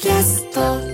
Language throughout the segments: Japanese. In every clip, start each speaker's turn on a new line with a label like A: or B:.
A: キャスト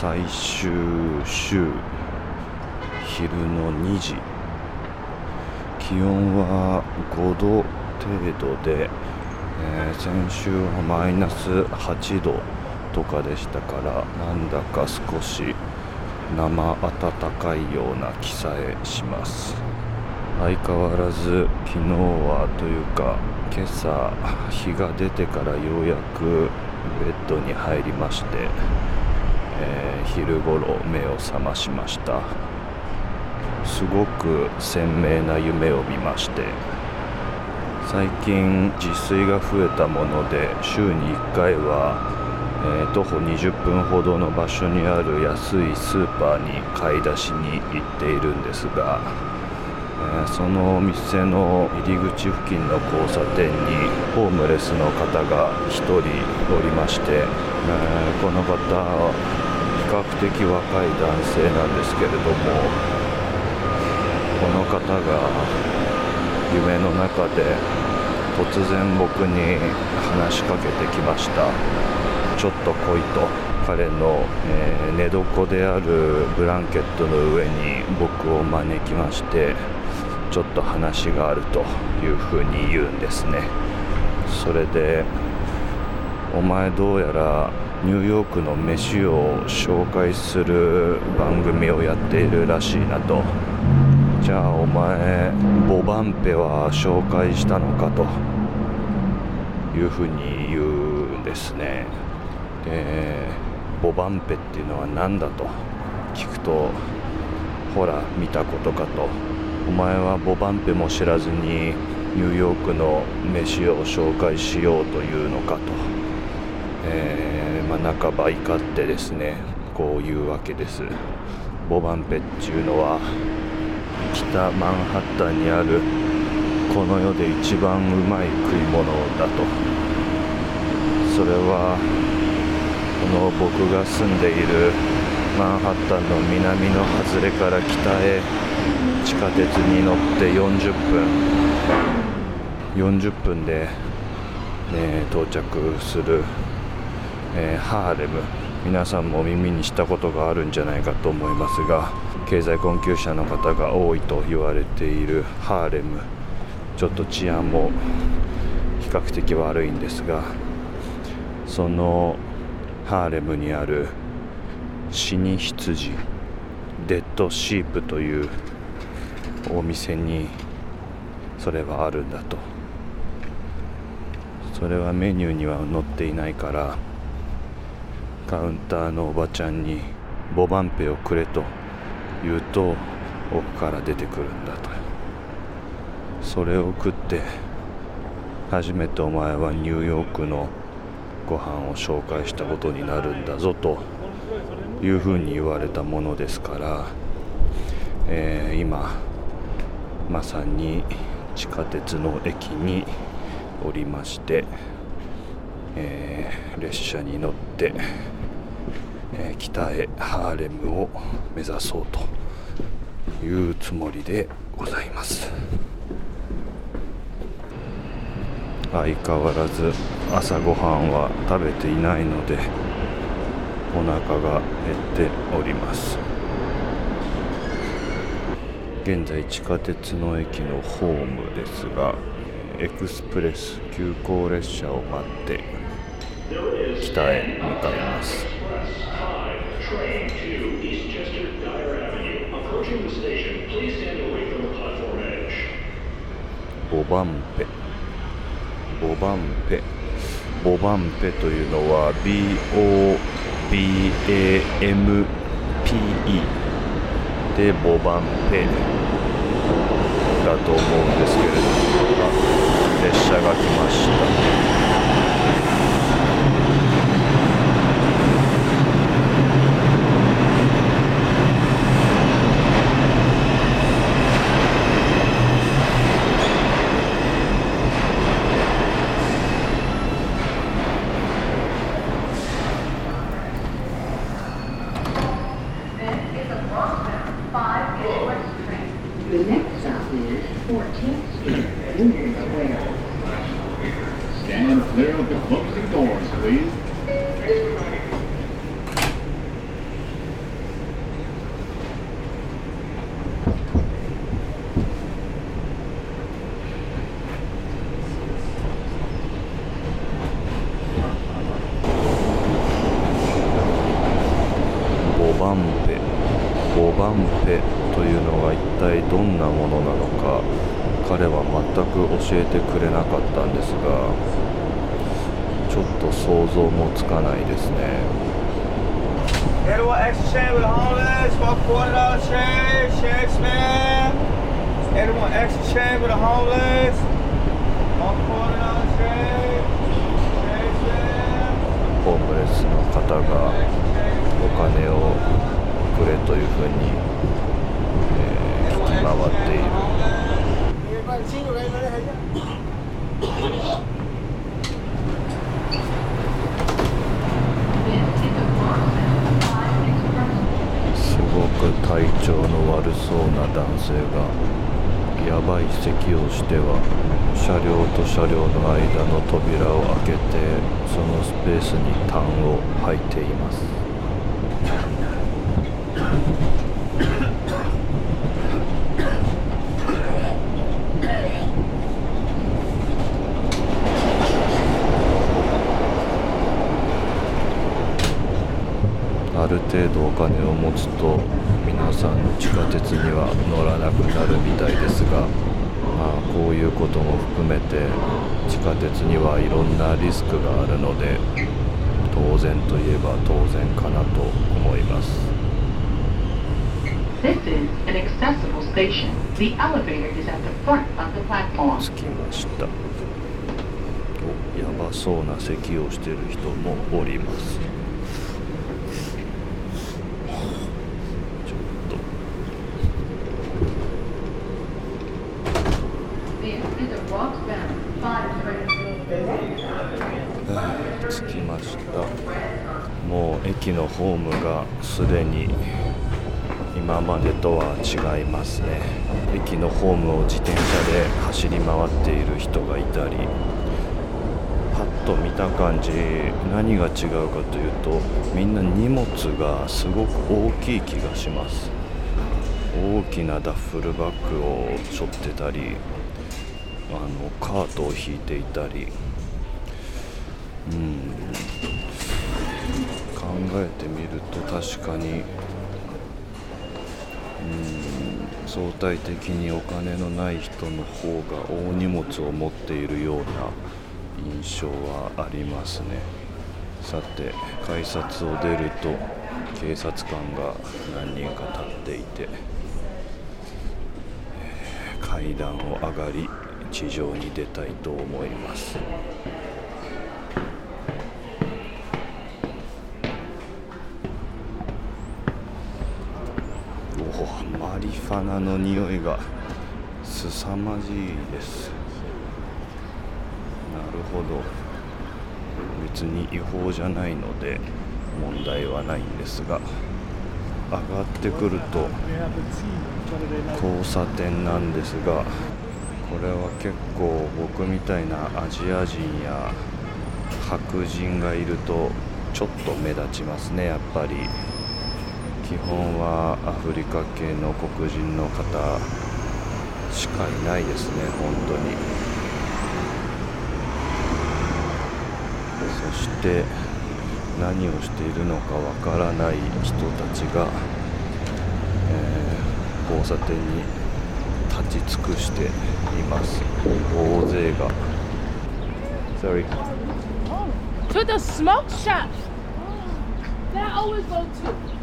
B: 最終週昼の2時。気温は5度程度で、えー先週はマイナス8度とかでしたからなんだか少し生暖かいような気さえします。相変わらず昨日はというか今朝日が出てからようやくベッドに入りまして、えー昼ごろ目を覚ましました。すごく鮮明な夢を見まして。最近自炊が増えたもので週に1回は、えー徒歩20分ほどの場所にある安いスーパーに買い出しに行っているんですが、えーそのお店の入り口付近の交差点にホームレスの方が1人おりまして、えーこの方較的若い男性なんですけれどもこの方が夢の中で突然僕に話しかけてきました。ちょっと来いと彼の、えー寝床であるブランケットの上に僕を招きましてちょっと話があるというふうに言うんですね。それでお前どうやらニューヨークの飯を紹介する番組をやっているらしいなと。じゃあお前ボバンペは紹介したのかと。いうふうに言うんですね。でボバンペっていうのは何だと。聞くとほら見たことかと。お前はボバンペも知らずにニューヨークの飯を紹介しようというのかと、えーまあ、半ば怒ってですねこういうわけです。ボバンペっていうのは北マンハッタンにあるこの世で一番うまい食い物だと。それはこの僕が住んでいるマンハッタンの南の外れから北へ地下鉄に乗って40分。40分で、ね、到着する、えーハーレム皆さんも耳にしたことがあるんじゃないかと思いますが経済困窮者の方が多いと言われているハーレムちょっと治安も比較的悪いんですがそのハーレムにある死に羊デッドシープというお店にそれはあるんだと。それはメニューには載っていないからカウンターのおばちゃんにボバンペをくれと言うと奥から出てくるんだと。それを食って初めてお前はニューヨークのご飯を紹介したことになるんだぞというふうに言われたものですから、えー今まさに地下鉄の駅におりまして、えー列車に乗って、えー北へハーレムを目指そうというつもりでございます。相変わらず朝ごはんは食べていないのでお腹が減っております。現在地下鉄の駅のホームですがエクスプレス急行列車を待って北へ向かいます。ボバンペボバンペボバンペというのは BOBAMPE でボバンペだと思うんですけれども。列車が来ました。
A: The next stop is 14th Street, Union Square.
C: Stand clear of the closing doors, please.
B: 教えてくれなかったんですがちょっと想像もつかないですね。ホームレスの方がお金をくれというふうに、聞き回っている。すごく体調の悪そうな男性がやばい咳をしては車両と車両の間の扉を開けてそのスペースに痰を吐いていますある程度お金を持つと皆さん地下鉄には乗らなくなるみたいですがまあこういうことも含めて地下鉄にはいろんなリスクがあるので当然といえば当然かなと思います.着きました。おやばそうな咳をしてる人もおりますちょっと
A: This is a Roxbound 5 train.
B: 着きましたもう駅のホームがすでに今までとは違いますね。駅のホームを自転車で走り回っている人がいたりパッと見た感じ何が違うかというとみんな荷物がすごく大きい気がします。大きなダッフルバッグを背負ってたりあのカートを引いていたり。うん。考えてみると確かにうん相対的にお金のない人の方が大荷物を持っているような印象はありますね。さて改札を出ると警察官が何人か立っていて階段を上がり地上に出たいと思いますおファナの匂いが凄まじいです。なるほど。別に違法じゃないので問題はないんですが上がってくると交差点なんですがこれは結構僕みたいなアジア人や白人がいるとちょっと目立ちますねやっぱり。基本はアフリカ系の黒人の方しかいないですね本当にそして何をしているのかわからない人たちが、えー交差点に立ち尽くしています大勢が Sorry
D: To the smoke shop. That always go to.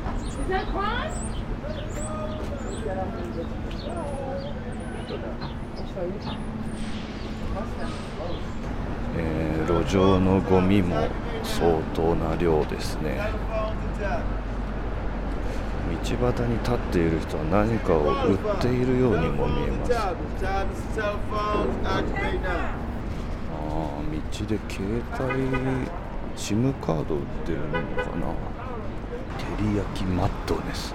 B: えー路上のゴミも相当な量ですね。道端に立っている人は何かを売っているようにも見えます。ああ道で携帯 SIM カード売ってるのかな。り焼きマッドネス。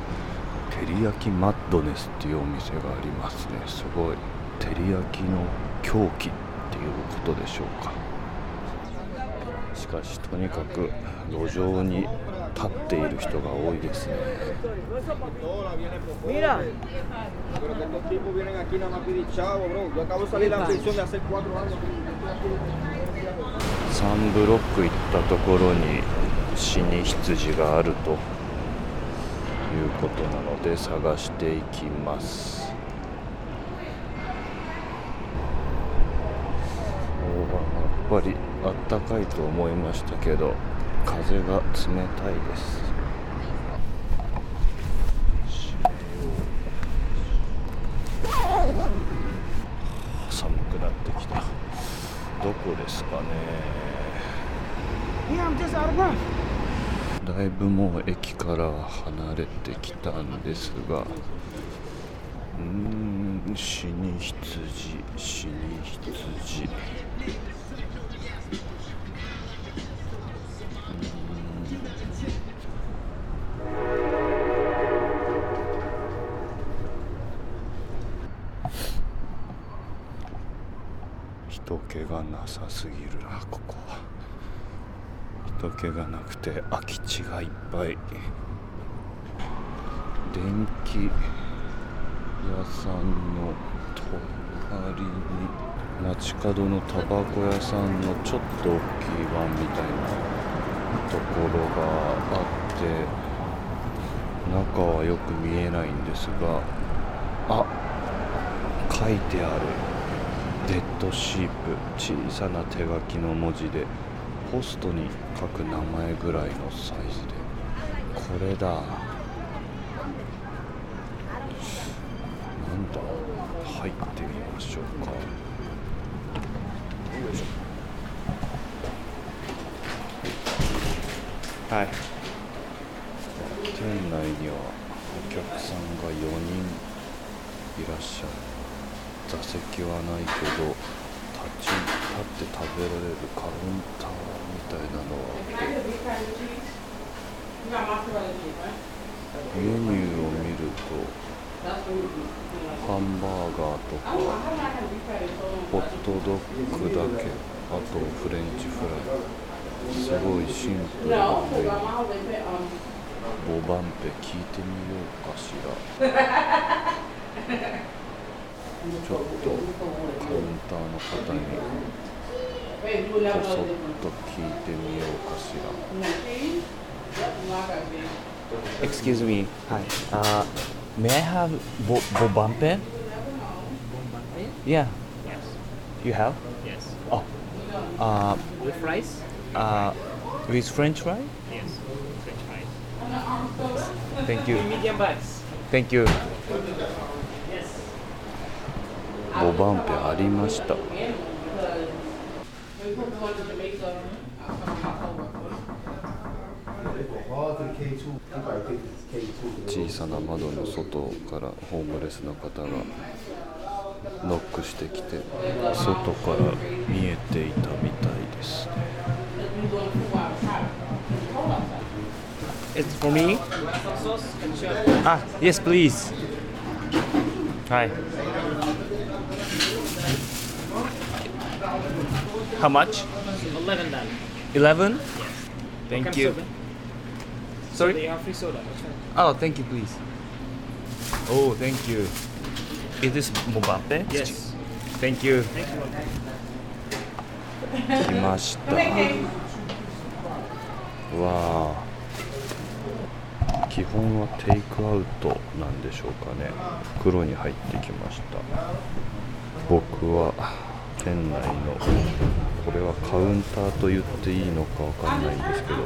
B: 照り焼きマッドネスっていうお店がありますね。すごい。照り焼きの狂気っていうことでしょうか。しかしとにかく路上に立っている人が多いですね。サブロック行ったところに死に羊があるとことなので探していきます。おやっぱりあったかいと思いましたけど風が冷たいです。寒くなってきた。どこですかね。だいぶもう駅から離れてきたんですがうん死に羊死に羊。人気がなさすぎるなここは。人気がなくて空き地がいっぱい。電気屋さんの隣に街角のタバコ屋さんのちょっと大きい版みたいなところがあって中はよく見えないんですがあ書いてある。デッドシープ。小さな手書きの文字で。ポストに書く名前ぐらいのサイズで。これだ。なんだ。入ってみましょうか。よいしょはい。店内にはお客さんが4人いらっしゃる。座席はないけど立ち立って食べられるカウンター。みたいなのはメニューを見るとハンバーガーとかホットドッグだけあとフレンチフライ。すごいシンプル。なメニューボバンペ聞いてみようかしらちょっとカウンターの方に。こそっと聞いてみようかしら
E: Excuse me. Hi. Uh, may I have bo- bobampe? Yeah.
F: Yes.
E: You have?
F: Yes.
E: Oh. Uh,
F: With rice?
E: uh, with French fry?
F: Yes. French fries.
E: Thank you.
F: Medium bites.
E: Thank you.
B: ボバンペありました 小さな窓の外からホームレスの方がノックしてきて外から見えていたみたいですね
E: It's for me? Ah, yes, please. Hi. How much?
F: 11 then.
E: 11? Thank
F: Come
E: you.
F: soda.
E: Sorry?
F: They free soda.
E: Oh, thank you, please. Oh, thank you. Is this Mobampe?
F: Yes.
E: Thank you.
F: Thank you.
B: 来ましたわあ基本はテイクアウトなんでしょうかね袋に入ってきました僕は店内のこれはカウンターと言っていいのかわかんないんですけど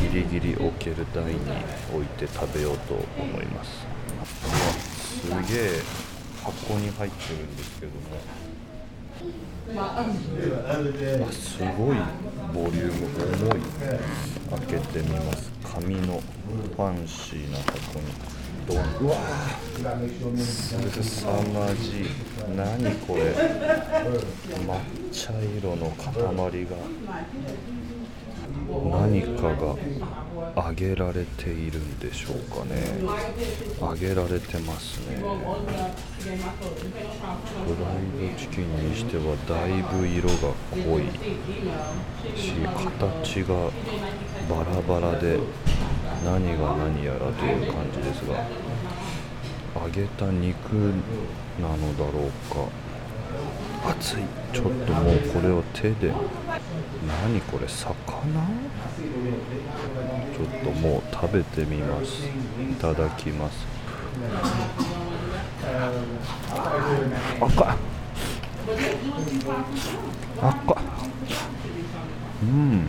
B: ギリギリ置ける台に置いて食べようと思います。すげえ箱に入ってるんですけども。あすごいボリューム重い。開けてみます。紙のファンシーな箱に。ドンうわすさまじい何これ。抹茶色の塊が何かが揚げられているんでしょうかね。揚げられてますね。フライドチキンにしてはだいぶ色が濃いし形がバラバラで何が何やらという感じですが揚げた肉なのだろうか。熱い。ちょっともうこれを手で。何これ魚？ちょっともう食べてみます。いただきます。赤。い赤。いうん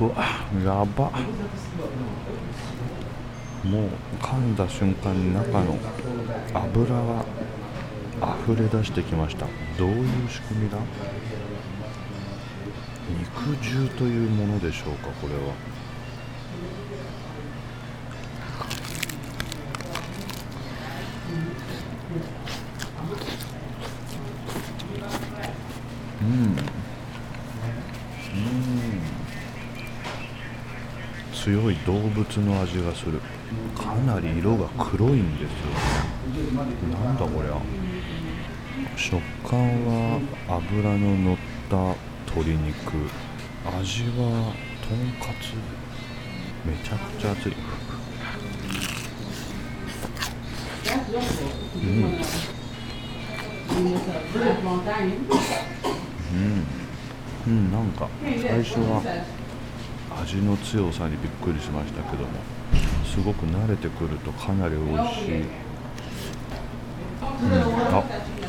B: うわやば。もう噛んだ瞬間に中の油が溢れ出してきました。どういう仕組みだ？肉汁というものでしょうかこれは。動物の味がする。かなり色が黒いんですよ。なんだこりゃ。食感は脂の乗った鶏肉。味はとんかつ。めちゃくちゃ熱い。うん。うん、うん、なんか最初は味の強さにびっくりしましたけどもすごく慣れてくるとかなり美味しい、うん、あ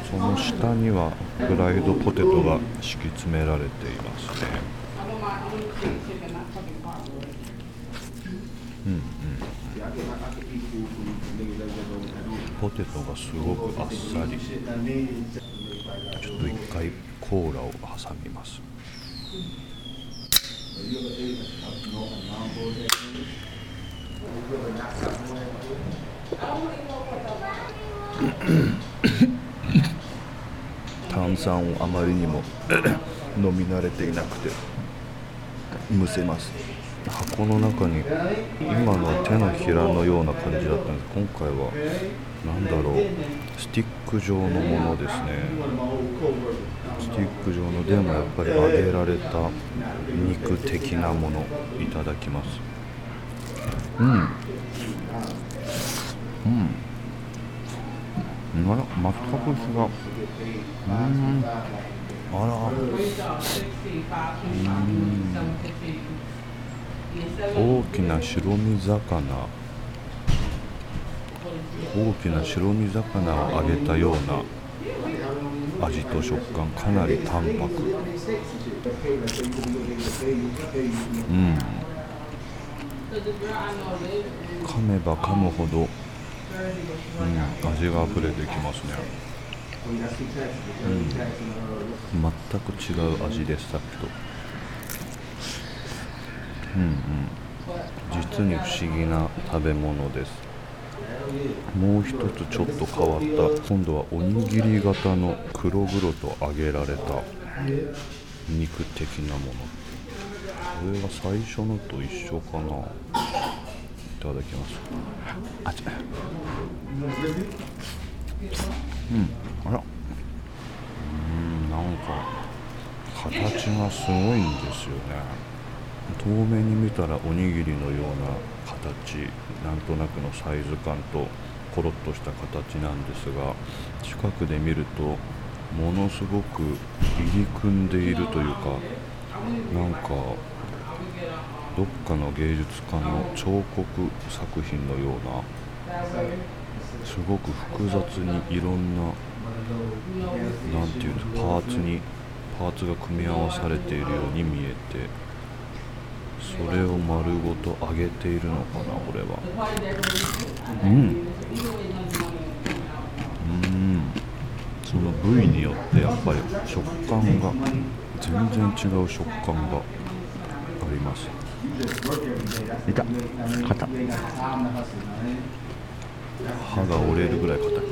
B: その下にはフライドポテトが敷き詰められていますね。うんうんポテトがすごくあっさり。ちょっと一回コーラを挟みます。炭酸をあまりにも 飲み慣れていなくてむせます。箱の中に今の手のひらのような感じだったんです。今回は何だろう。スティック状のものですね。スティック状のでもやっぱり揚げられた肉的なものいただきます。うん。うん。あら全く違う。うん。あら。うん。大きな白身魚。大きな白身魚を揚げたような味と食感かなり淡白。うん。噛めば噛むほど、うん、味が溢れてきますね、うん、全く違う味ですさっきと。うんうん。実に不思議な食べ物です。もう一つちょっと変わった。今度はおにぎり型の黒々と揚げられた肉的なもの。これが最初のと一緒かな。いただきます。あちうん。あら。うんなんか形がすごいんですよね。遠目に見たらおにぎりのような形なんとなくのサイズ感とコロッとした形なんですが近くで見るとものすごく入り組んでいるというかなんかどっかの芸術家の彫刻作品のようなすごく複雑にいろんな何て言うんですかパーツにパーツが組み合わされているように見えてそれを丸ごと揚げているのかなこれは。うん。うん。その部位によってやっぱり食感が全然違う食感があります。いた。硬。歯が折れるぐらい硬い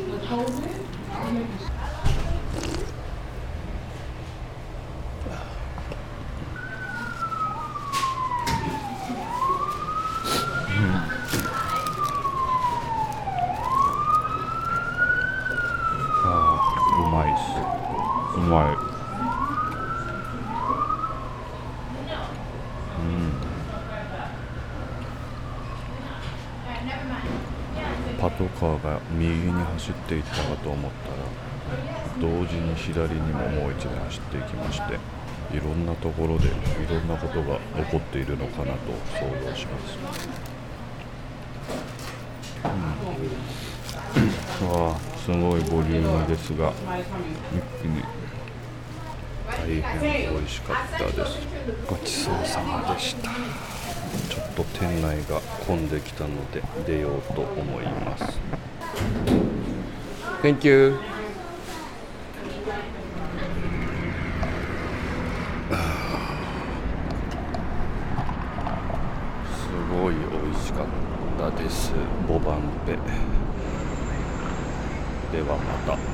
B: あーうまいっすうまいうんパトカーが右に走っていったかと思ったら同時に左にももう一台走っていきましていろんなところでいろんなことが起こっているのかなと想像します。わあすごいボリュームですが一気に大変美味しかったです。ごちそうさまでした。ちょっと店内が混んできたので出ようと思います Thank you. すごい美味しかったですボバンペではまた。